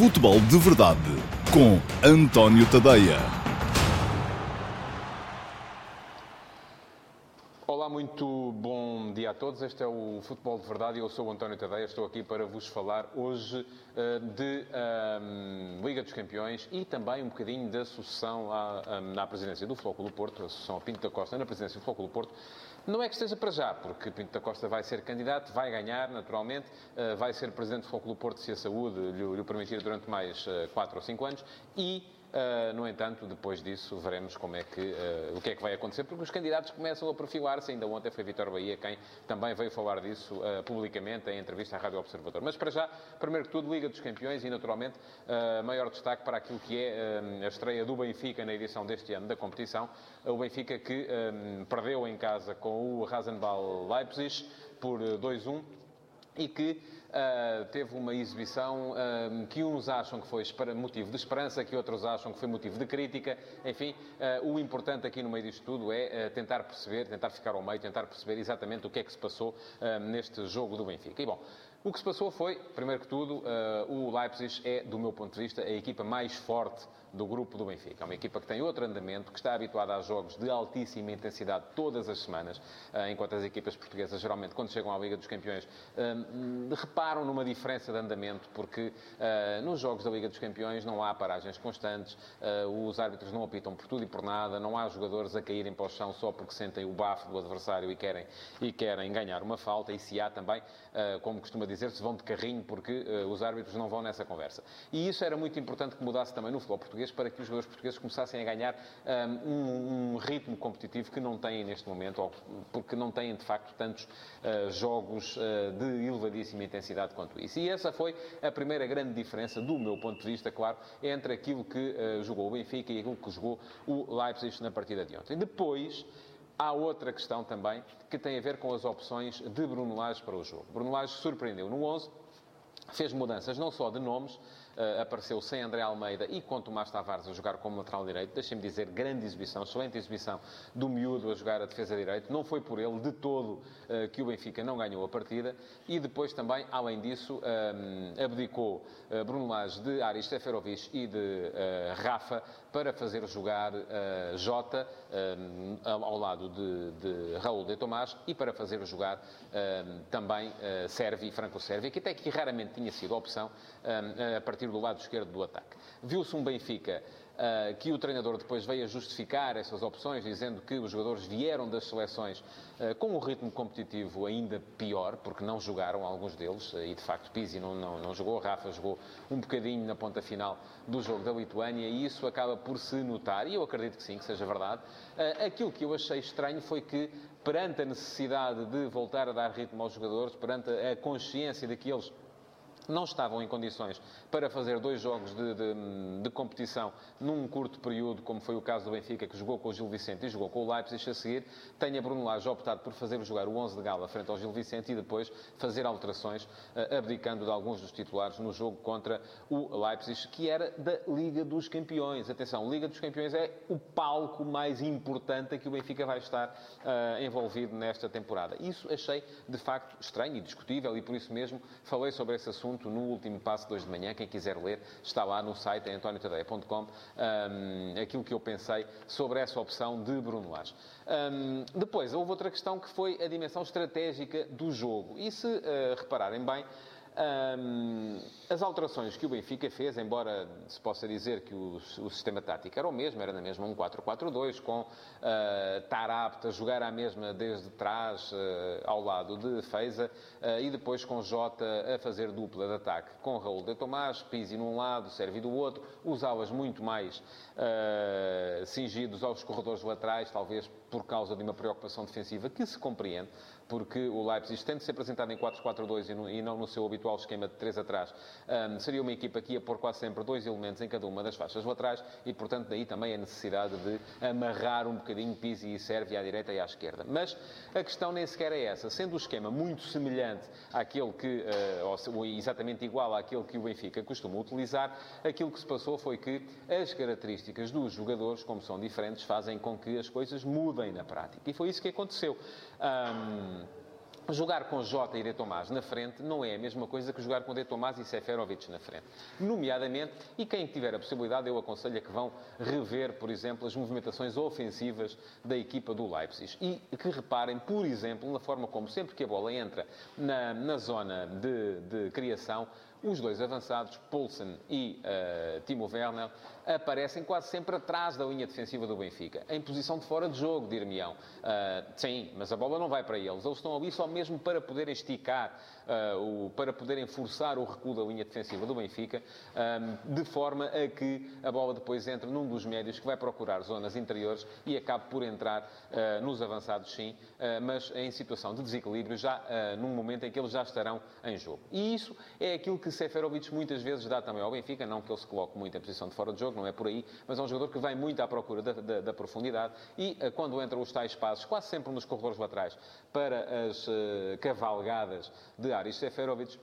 Futebol de Verdade com António Tadeia. Olá, muito bom dia a todos. Este é o Futebol de Verdade e eu sou o António Tadeia. Estou aqui para vos falar hoje uh, de um, Liga dos Campeões e também um bocadinho da sucessão à, um, à presidência do Flóculo Porto, a sucessão Pinto da Costa na presidência do Flóculo Porto. Não é que esteja para já, porque Pinto da Costa vai ser candidato, vai ganhar, naturalmente, uh, vai ser presidente do Flóculo Porto se a saúde lhe, lhe permitir durante mais uh, 4 ou 5 anos e Uh, no entanto, depois disso, veremos como é que, uh, o que é que vai acontecer, porque os candidatos começam a perfilar-se. Ainda ontem foi Vitor Bahia quem também veio falar disso uh, publicamente em entrevista à Rádio Observador. Mas, para já, primeiro que tudo, Liga dos Campeões e, naturalmente, maior destaque para aquilo que é a estreia do Benfica na edição deste ano da competição. O Benfica que perdeu em casa com o Rasenball Leipzig por 2-1 e que Uh, teve uma exibição uh, que uns acham que foi motivo de esperança, que outros acham que foi motivo de crítica. Enfim, uh, o importante aqui no meio disto tudo é tentar perceber, tentar ficar ao meio, tentar perceber exatamente o que é que se passou neste jogo do Benfica. E bom, o que se passou foi, primeiro que tudo, o Leipzig é, do meu ponto de vista, a equipa mais forte do grupo do Benfica. É uma equipa que tem outro andamento, que está habituada a jogos de altíssima intensidade todas as semanas, eh, enquanto as equipas portuguesas, geralmente, quando chegam à Liga dos Campeões, eh, reparam numa diferença de andamento, porque nos jogos da Liga dos Campeões não há paragens constantes, os árbitros não apitam por tudo e por nada, não há jogadores a caírem para o chão só porque sentem o bafo do adversário e querem, e querem ganhar uma falta, e se há também, como costuma dizer-se, vão de carrinho porque os árbitros não vão nessa conversa. E isso era muito importante que mudasse também no futebol português para que os jogadores portugueses começassem a ganhar um, um ritmo competitivo que não têm neste momento, ou porque não têm de facto tantos uh, jogos uh, de elevadíssima intensidade quanto isso. E essa foi a primeira grande diferença, do meu ponto de vista, claro, entre aquilo que uh, jogou o Benfica e aquilo que jogou o Leipzig na partida de ontem. Depois. Há outra questão também que tem a ver com as opções de Bruno Lage para o jogo. Bruno Lage surpreendeu no 11, fez mudanças não só de nomes, uh, apareceu sem André Almeida e com Tomás Tavares a jogar como lateral direito. Deixem-me dizer, grande exibição, excelente exibição do miúdo a jogar a defesa direito. Não foi por ele de todo uh, que o Benfica não ganhou a partida. E depois também, além disso, um, eh, abdicou uh, Bruno Lage de Aris Seferovic e de Rafa para fazer jogar Jota ao lado de, de Raul de Tomás e para fazer jogar também Servi, Franco Servi, que até que raramente tinha sido a opção a partir do lado esquerdo do ataque. Viu-se um Benfica uh, que o treinador depois veio a justificar essas opções, dizendo que os jogadores vieram das seleções uh, com um ritmo competitivo ainda pior, porque não jogaram alguns deles, uh, e de facto Pizzi não, não, não jogou, Rafa jogou um bocadinho na ponta final do jogo da Lituânia, e isso acaba por se notar, e eu acredito que sim, que seja verdade. aquilo que eu achei estranho foi que, perante a necessidade de voltar a dar ritmo aos jogadores, perante a consciência de que eles não estavam em condições para fazer dois jogos de, de, de, competição num curto período, como foi o caso do Benfica, que jogou com o Gil Vicente e jogou com o Leipzig a seguir, tenha Bruno Lage optado por fazer jogar o 11 de gala frente ao Gil Vicente e depois fazer alterações, eh, abdicando de alguns dos titulares no jogo contra o Leipzig, que era da Liga dos Campeões. Atenção, Liga dos Campeões é o palco mais importante a que o Benfica vai estar uh, envolvido nesta temporada. Isso achei, de facto, estranho e discutível e por isso mesmo falei sobre esse assunto assunto no último passo de hoje de manhã. Quem quiser ler, está lá no site antoniotadeia.com um, aquilo que eu pensei sobre essa opção de Bruno Lage. Um, depois, houve outra questão que foi a dimensão estratégica do jogo. E se uh, repararem bem, um, as alterações que o Benfica fez, embora se possa dizer que o, o sistema tático era o mesmo, era na mesma um 4-4-2, com uh, Tarapta a jogar à mesma desde trás, uh, ao lado de Feiza, uh, e depois com Jota a fazer dupla de ataque com Raul de Tomás, Pizzi num lado, Servi do outro, os alas muito mais uh, cingidos aos corredores laterais, talvez por causa de uma preocupação defensiva que se compreende, porque o Leipzig, tendo se apresentado em 4-4-2 e, não no seu habitual esquema de 3 atrás, um, seria uma equipa que ia pôr quase sempre dois elementos em cada uma das faixas laterais e, portanto, daí também a necessidade de amarrar um bocadinho Pizzi e Sérvia à direita e à esquerda. Mas a questão nem sequer é essa. Sendo o esquema muito semelhante àquele que, uh, ou exatamente igual àquele que o Benfica costuma utilizar, aquilo que se passou foi que as características dos jogadores, como são diferentes, fazem com que as coisas mudem na prática. E foi isso que aconteceu. Um, Jogar com Jota e De Tomás na frente não é a mesma coisa que jogar com De Tomás e Seferovic na frente. Nomeadamente, e quem tiver a possibilidade, eu aconselho a que vão rever, por exemplo, as movimentações ofensivas da equipa do Leipzig. E que reparem, por exemplo, na forma como sempre que a bola entra na, na zona de, de criação, os dois avançados, Poulsen e uh, Timo Werner, aparecem quase sempre atrás da linha defensiva do Benfica, em posição de fora de jogo, dir-me-ão. Uh, sim, mas a bola não vai para eles. Eles estão ali só mesmo para poderem esticar, uh, o, para poderem forçar o recuo da linha defensiva do Benfica, de forma a que a bola depois entre num dos médios que vai procurar zonas interiores e acabe por entrar nos avançados, sim, mas em situação de desequilíbrio, já num momento em que eles já estarão em jogo. E isso é aquilo que Seferovic muitas vezes dá também ao Benfica, não que ele se coloque muito em posição de fora de jogo, não é por aí, mas é um jogador que vai muito à procura da, da, da profundidade e uh, quando entram os tais passos, quase sempre nos corredores laterais, para as uh, cavalgadas de Aris Seferovic,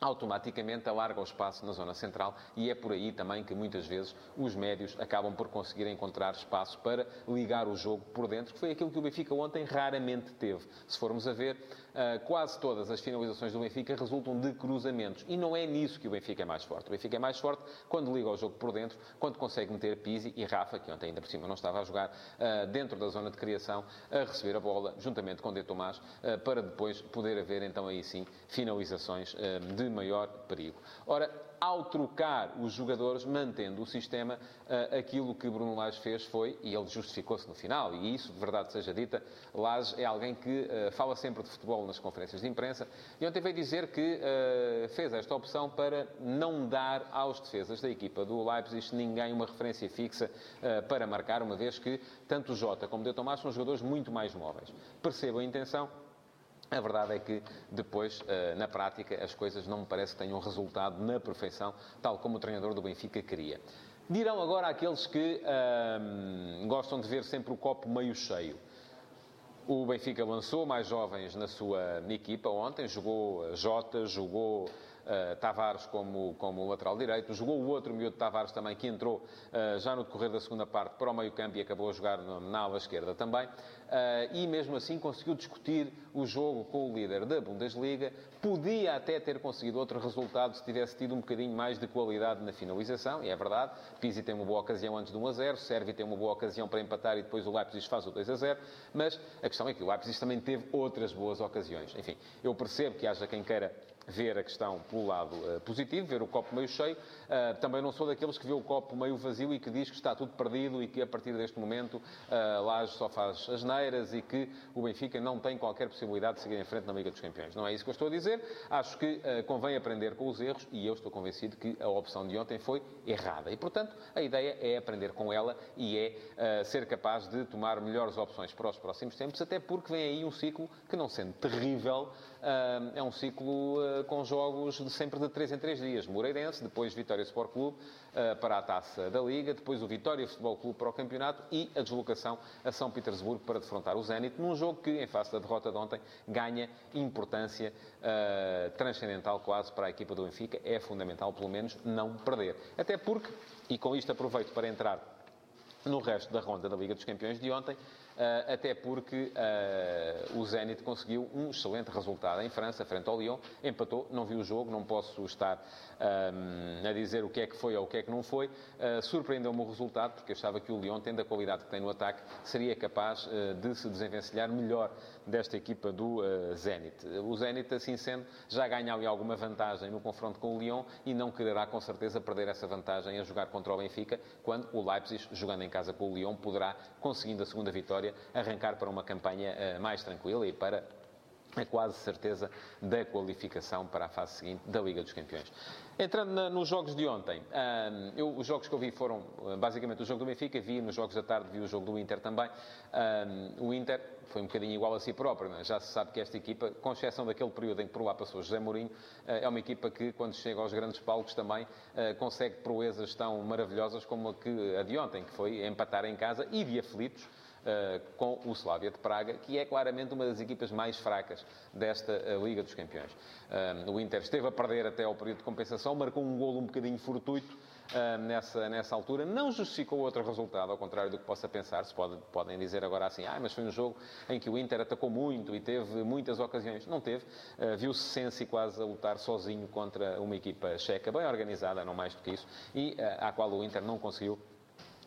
automaticamente alarga o espaço na zona central e é por aí também que muitas vezes os médios acabam por conseguir encontrar espaço para ligar o jogo por dentro, que foi aquilo que o Benfica ontem raramente teve. Se formos a ver, quase todas as finalizações do Benfica resultam de cruzamentos e não é nisso que o Benfica é mais forte. O Benfica é mais forte quando liga o jogo por dentro, quando consegue meter Pizzi e Rafa, que ontem ainda por cima não estava a jogar, ah, dentro da zona de criação, a receber a bola juntamente com De Tomás, ah, para depois poder haver então aí sim finalizações de maior perigo. Ora, ao trocar os jogadores, mantendo o sistema, aquilo que Bruno Lage fez foi, e ele justificou-se no final, e isso, de verdade seja dita, Lage é alguém que fala sempre de futebol nas conferências de imprensa, e ontem veio dizer que uh, fez esta opção para não dar aos defesas da equipa do Leipzig ninguém uma referência fixa para marcar, uma vez que tanto o Jota como o De Tomás são jogadores muito mais móveis. Percebo a intenção, a verdade é que depois, eh, na prática, as coisas não me parece que tenham resultado na perfeição, tal como o treinador do Benfica queria. Dirão agora aqueles que hum, gostam de ver sempre o copo meio cheio. O Benfica lançou mais jovens na sua equipa ontem, jogou Jota, jogou uh, Tavares como, como lateral direito. Jogou o outro miúdo Tavares também, que entrou uh, já no decorrer da segunda parte para o meio campo e acabou a jogar na ala esquerda também. Uh, e mesmo assim conseguiu discutir o jogo com o líder da Bundesliga. Podia até ter conseguido outro resultado se tivesse tido um bocadinho mais de qualidade na finalização, e é verdade. Pizzi tem uma boa ocasião antes de 1 a 0, Servi tem uma boa ocasião para empatar e depois o Leipzig faz o 2 a 0. Mas a questão é que o Leipzig também teve outras boas ocasiões. Enfim, eu percebo que haja quem queira ver a questão pelo lado uh, positivo, ver o copo meio cheio. Uh, também não sou daqueles que vê o copo meio vazio e que diz que está tudo perdido e que a partir deste momento uh, Laje só faz as neiras e que o Benfica não tem qualquer possibilidade de seguir em frente na Liga dos Campeões. Não é isso que eu estou a dizer. Acho que uh, convém aprender com os erros e eu estou convencido que a opção de ontem foi errada. E, portanto, a ideia é aprender com ela e é ser capaz de tomar melhores opções para os próximos tempos, até porque vem aí um ciclo que, não sendo terrível, é um ciclo com jogos de sempre de 3 em 3 dias. Moreirense, depois Vitória Sport Clube para a Taça da Liga, depois o Vitória Futebol Clube para o Campeonato e a deslocação a São Petersburgo para defrontar o Zenit, num jogo que, em face da derrota de ontem, ganha importância uh, transcendental quase para a equipa do Benfica. É fundamental, pelo menos, não perder. Até porque, e com isto aproveito para entrar no resto da ronda da Liga dos Campeões de ontem, até porque uh, o Zenit conseguiu um excelente resultado em França, frente ao Lyon, empatou, não vi o jogo, não posso estar um, a dizer o que é que foi ou o que é que não foi. Surpreendeu-me o resultado, porque achava que o Lyon, tendo a qualidade que tem no ataque, seria capaz de se desenvencilhar melhor desta equipa do Zenit. O Zenit, assim sendo, já ganha ali alguma vantagem no confronto com o Lyon e não quererá com certeza perder essa vantagem a jogar contra o Benfica, quando o Leipzig, jogando em casa com o Lyon, poderá, conseguindo a segunda vitória, vitória, arrancar para uma campanha eh, mais tranquila e para a quase certeza da qualificação para a fase seguinte da Liga dos Campeões. Entrando na, nos jogos de ontem, um, eu, os jogos que eu vi foram eh, basicamente o jogo do Benfica, vi nos jogos da tarde, vi o jogo do Inter também. Um, o Inter foi um bocadinho igual a si próprio, é? já se sabe que esta equipa, com exceção daquele período em que por lá passou José Mourinho, é uma equipa que, quando chega aos grandes palcos, também consegue proezas tão maravilhosas como a, que, a de ontem, que foi empatar em casa e de aflitos com o Slavia de Praga, que é claramente uma das equipas mais fracas desta Liga dos Campeões. o Inter esteve a perder até ao período de compensação, marcou um golo um bocadinho fortuito, nessa, nessa altura. Não justificou outro resultado, ao contrário do que possa pensar. Se pode, podem dizer agora assim, ah, mas foi um jogo em que o Inter atacou muito e teve muitas ocasiões. Não teve. Uh, Viu-se Sensi quase a lutar sozinho contra uma equipa checa, bem organizada, não mais do que isso, e uh, à qual o Inter não conseguiu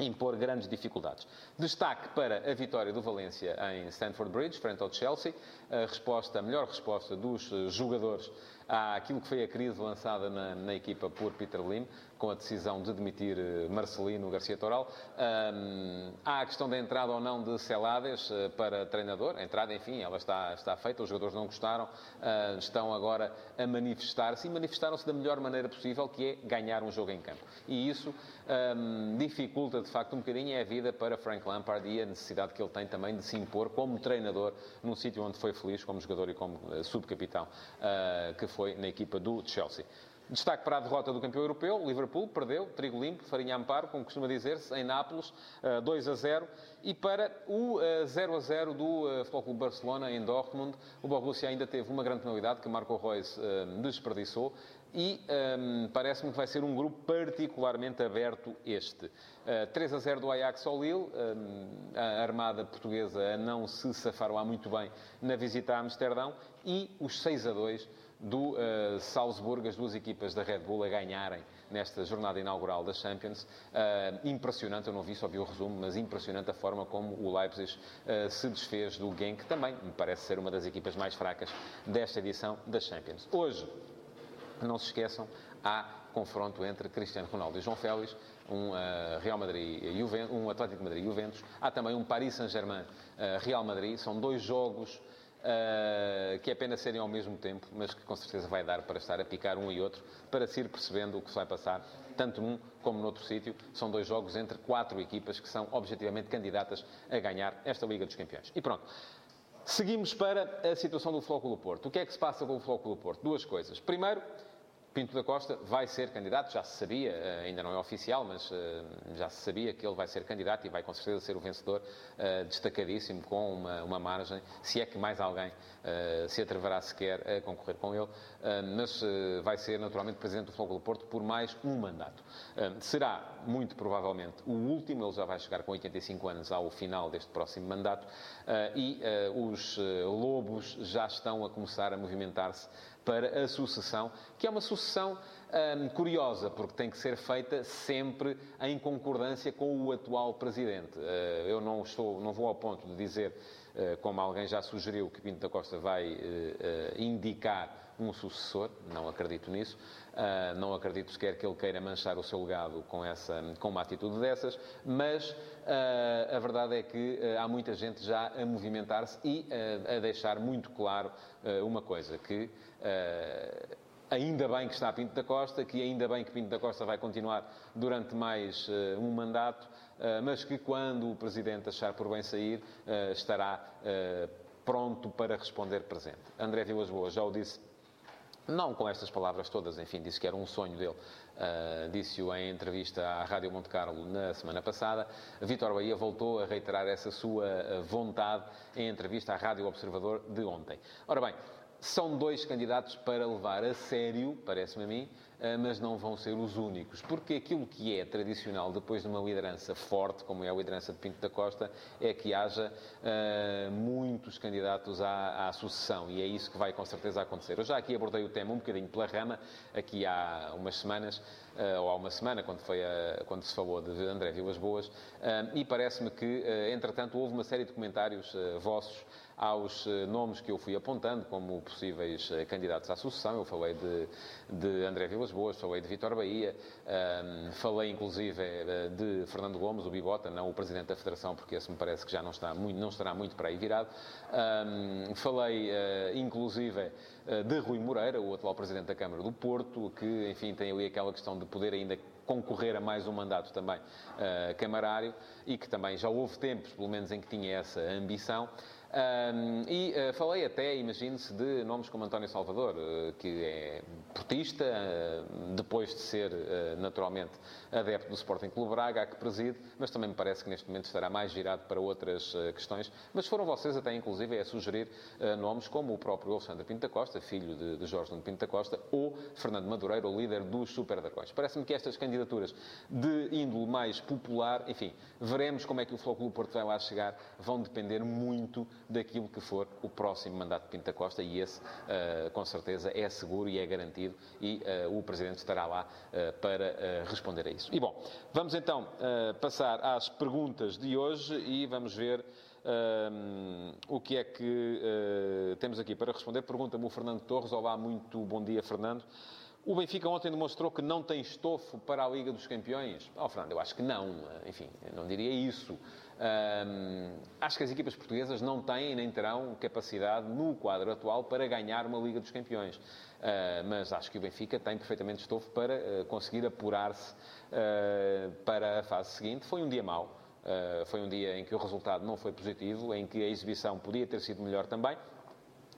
impor grandes dificuldades. Destaque para a vitória do Valência em Stamford Bridge, frente ao Chelsea. A resposta, a melhor resposta dos jogadores àquilo que foi a crise lançada na, na equipa por Peter Lim, com a decisão de demitir eh, Marcelino Garcia Toral. Um, há a questão da entrada ou não de Celades uh, para treinador. A entrada, enfim, ela está, está feita, os jogadores não gostaram, uh, estão agora a manifestar-se e manifestaram-se da melhor maneira possível, que é ganhar um jogo em campo. E isso um, dificulta, de facto, um bocadinho a vida para Frank Lampard e a necessidade que ele tem também de se impor como treinador num sítio onde foi feliz como jogador e como uh, subcapitão, que foi na equipa do Chelsea. Destaque para a derrota do campeão europeu. Liverpool perdeu, trigo limpo, farinha amparo, como costuma dizer-se, em Nápoles, 2 eh, a 0. E para o 0 eh, a 0 do eh, Futebol Clube Barcelona, em Dortmund, o Borussia ainda teve uma grande penalidade que Marco Reus desperdiçou. E um, parece-me que vai ser um grupo particularmente aberto este. Uh, 3 a 0 do Ajax ao Lille, um, a armada portuguesa não se safar lá muito bem na visita a Amsterdão, e os 6 a 2 do uh, Salzburgo, as duas equipas da Red Bull a ganharem nesta jornada inaugural da Champions. Uh, impressionante, eu não vi, só vi o resumo, mas impressionante a forma como o Leipzig uh, se desfez do Genk, também me parece ser uma das equipas mais fracas desta edição da Champions. Hoje, não se esqueçam, há confronto entre Cristiano Ronaldo e João Félix, um uh, Real Madrid Juventus, um Atlético Madrid Juventus, há também um Paris Saint-Germain Real Madrid, são dois jogos uh, que é pena serem ao mesmo tempo, mas que com certeza vai dar para estar a picar um e outro, para se ir percebendo o que se vai passar, tanto num como noutro sítio. São dois jogos entre quatro equipas que são objetivamente candidatas a ganhar esta Liga dos Campeões. E pronto. Seguimos para a situação do Flóculo Porto. O que é que se passa com o Flóculo Porto? Duas coisas. Primeiro, Pinto da Costa vai ser candidato, já se sabia, eh, ainda não é oficial, mas eh, já se sabia que ele vai ser candidato e vai com certeza ser o vencedor eh, destacadíssimo, com uma, uma margem, se é que mais alguém se atreverá sequer a concorrer com ele, mas vai ser naturalmente presidente do Futebol do Porto por mais um mandato. Será, muito provavelmente, o último, ele já vai chegar com 85 anos ao final deste próximo mandato e os lobos já estão a começar a movimentar-se para a sucessão, que é uma sucessão hum, curiosa, porque tem que ser feita sempre em concordância com o atual presidente. Uh, eu não, estou, não vou ao ponto de dizer, uh, como alguém já sugeriu, que Pinto da Costa vai uh, indicar um sucessor, não acredito nisso. Uh, não acredito sequer que ele queira manchar o seu legado com, essa, com uma atitude dessas, mas uh, a verdade é que uh, há muita gente já a movimentar-se e a deixar muito claro uma coisa, que ainda bem que está Pinto da Costa, que ainda bem que Pinto da Costa vai continuar durante mais um mandato, mas que quando o Presidente achar por bem sair, estará pronto para responder presente. André Vilas Boas já o disse não com estas palavras todas, enfim, disse que era um sonho dele. Uh, Disse-o em entrevista à Rádio Monte Carlo na semana passada. Vítor Bahia voltou a reiterar essa sua ah, vontade em entrevista à Rádio Observador de ontem. Ora bem, são dois candidatos para levar a sério, parece-me a mim, ah, mas não vão ser os únicos. Porque aquilo que é tradicional depois de uma liderança forte, como é a liderança de Pinto da Costa, é que haja uh, muitos candidatos à, à, sucessão. E é isso que vai com certeza acontecer. Eu já aqui abordei o tema um bocadinho pela rama, aqui há umas semanas, uh, ou há uma semana, quando, foi a, quando se falou de André Vilas Boas, uh, e parece-me que, entretanto, houve uma série de comentários vossos aos nomes que eu fui apontando como possíveis candidatos à sucessão. Eu falei de, de André Vilas Boas, falei de Vitor Bahia, um, falei inclusive eh, de Fernando Gomes, o Bibota, não o Presidente da Federação, porque esse me parece que já não, está muito, não estará muito para aí virado. Um, falei uh, inclusive de Rui Moreira, o atual Presidente da Câmara do Porto, que, enfim, tem ali aquela questão de poder ainda concorrer a mais um mandato também uh, camarário e que também já houve tempos, pelo menos, em que tinha essa ambição. Um, e uh, falei até, imagine-se, de nomes como António Salvador, uh, que é portista, uh, depois de ser naturalmente adepto do Sporting Clube Braga, que preside, mas também me parece que neste momento estará mais girado para outras questões. Mas foram vocês até, inclusive, a sugerir nomes como o próprio Alexandre Pinto da Costa, filho de, de Jorge Pinto da Costa, ou Fernando Madureira, o líder dos Super Dragões. Parece-me que estas candidaturas de índole mais popular, enfim, veremos como é que o Clube Porto vai lá chegar, vão depender muito daquilo que for o próximo mandato de Pinto Costa e esse, uh, com certeza, é seguro e é garantido e uh, o Presidente estará lá uh, para responder a isso. E bom, vamos então passar às perguntas de hoje e vamos ver o que é que temos aqui para responder. Pergunta-me o Fernando Torres. Olá, muito bom dia, Fernando. O Benfica ontem demonstrou que não tem estofo para a Liga dos Campeões. Oh, Fernando, eu acho que não. Enfim, não diria isso. Acho que as equipas portuguesas não têm nem terão capacidade no quadro atual para ganhar uma Liga dos Campeões. Uh, mas acho que o Benfica tem perfeitamente estofo para uh, conseguir apurar-se uh, para a fase seguinte. Foi um dia mau. foi um dia em que o resultado não foi positivo, em que a exibição podia ter sido melhor também.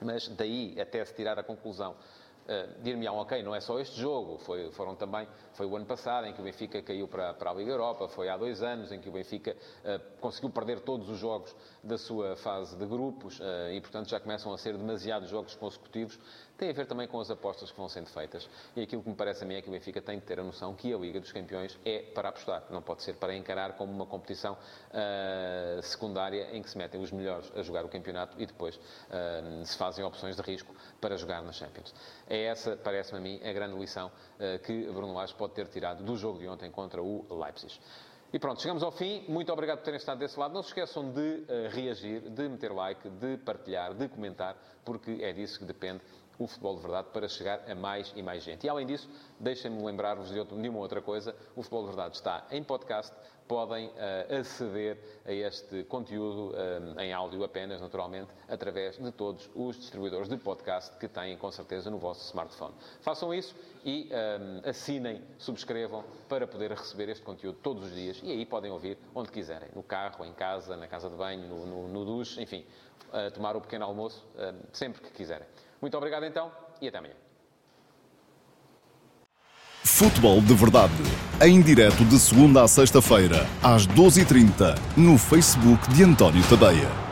Mas daí até se tirar a conclusão Uh, Dir-me-ão, ok, não é só este jogo, foi, foram também, foi o ano passado em que o Benfica caiu para, para a Liga Europa, foi há dois anos em que o Benfica uh, conseguiu perder todos os jogos da sua fase de grupos uh, e, portanto, já começam a ser demasiados jogos consecutivos tem a ver também com as apostas que vão sendo feitas. E aquilo que me parece a mim é que o Benfica tem de ter a noção que a Liga dos Campeões é para apostar. Não pode ser para encarar como uma competição uh, secundária em que se metem os melhores a jogar o campeonato e depois uh, se fazem opções de risco para jogar na Champions. É essa, parece-me a mim, a grande lição uh, que Bruno Lage pode ter tirado do jogo de ontem contra o Leipzig. E pronto, chegamos ao fim. Muito obrigado por terem estado desse lado. Não se esqueçam de uh, reagir, de meter like, de partilhar, de comentar, porque é disso que depende o futebol de verdade para chegar a mais e mais gente. E além disso, deixem-me lembrar-vos de, de, uma outra coisa: o futebol de verdade está em podcast. Podem uh, aceder a este conteúdo uh, em áudio apenas, naturalmente, através de todos os distribuidores de podcast que têm, com certeza, no vosso smartphone. Façam isso e uh, assinem, subscrevam para poder receber este conteúdo todos os dias e aí podem ouvir onde quiserem, no carro, em casa, na casa de banho, no, no, no duche, enfim, tomar o pequeno almoço sempre que quiserem. Muito obrigado então e até amanhã. Futebol de Verdade, em direto de segunda a sexta-feira, às 12h30, no Facebook de António Tadeia.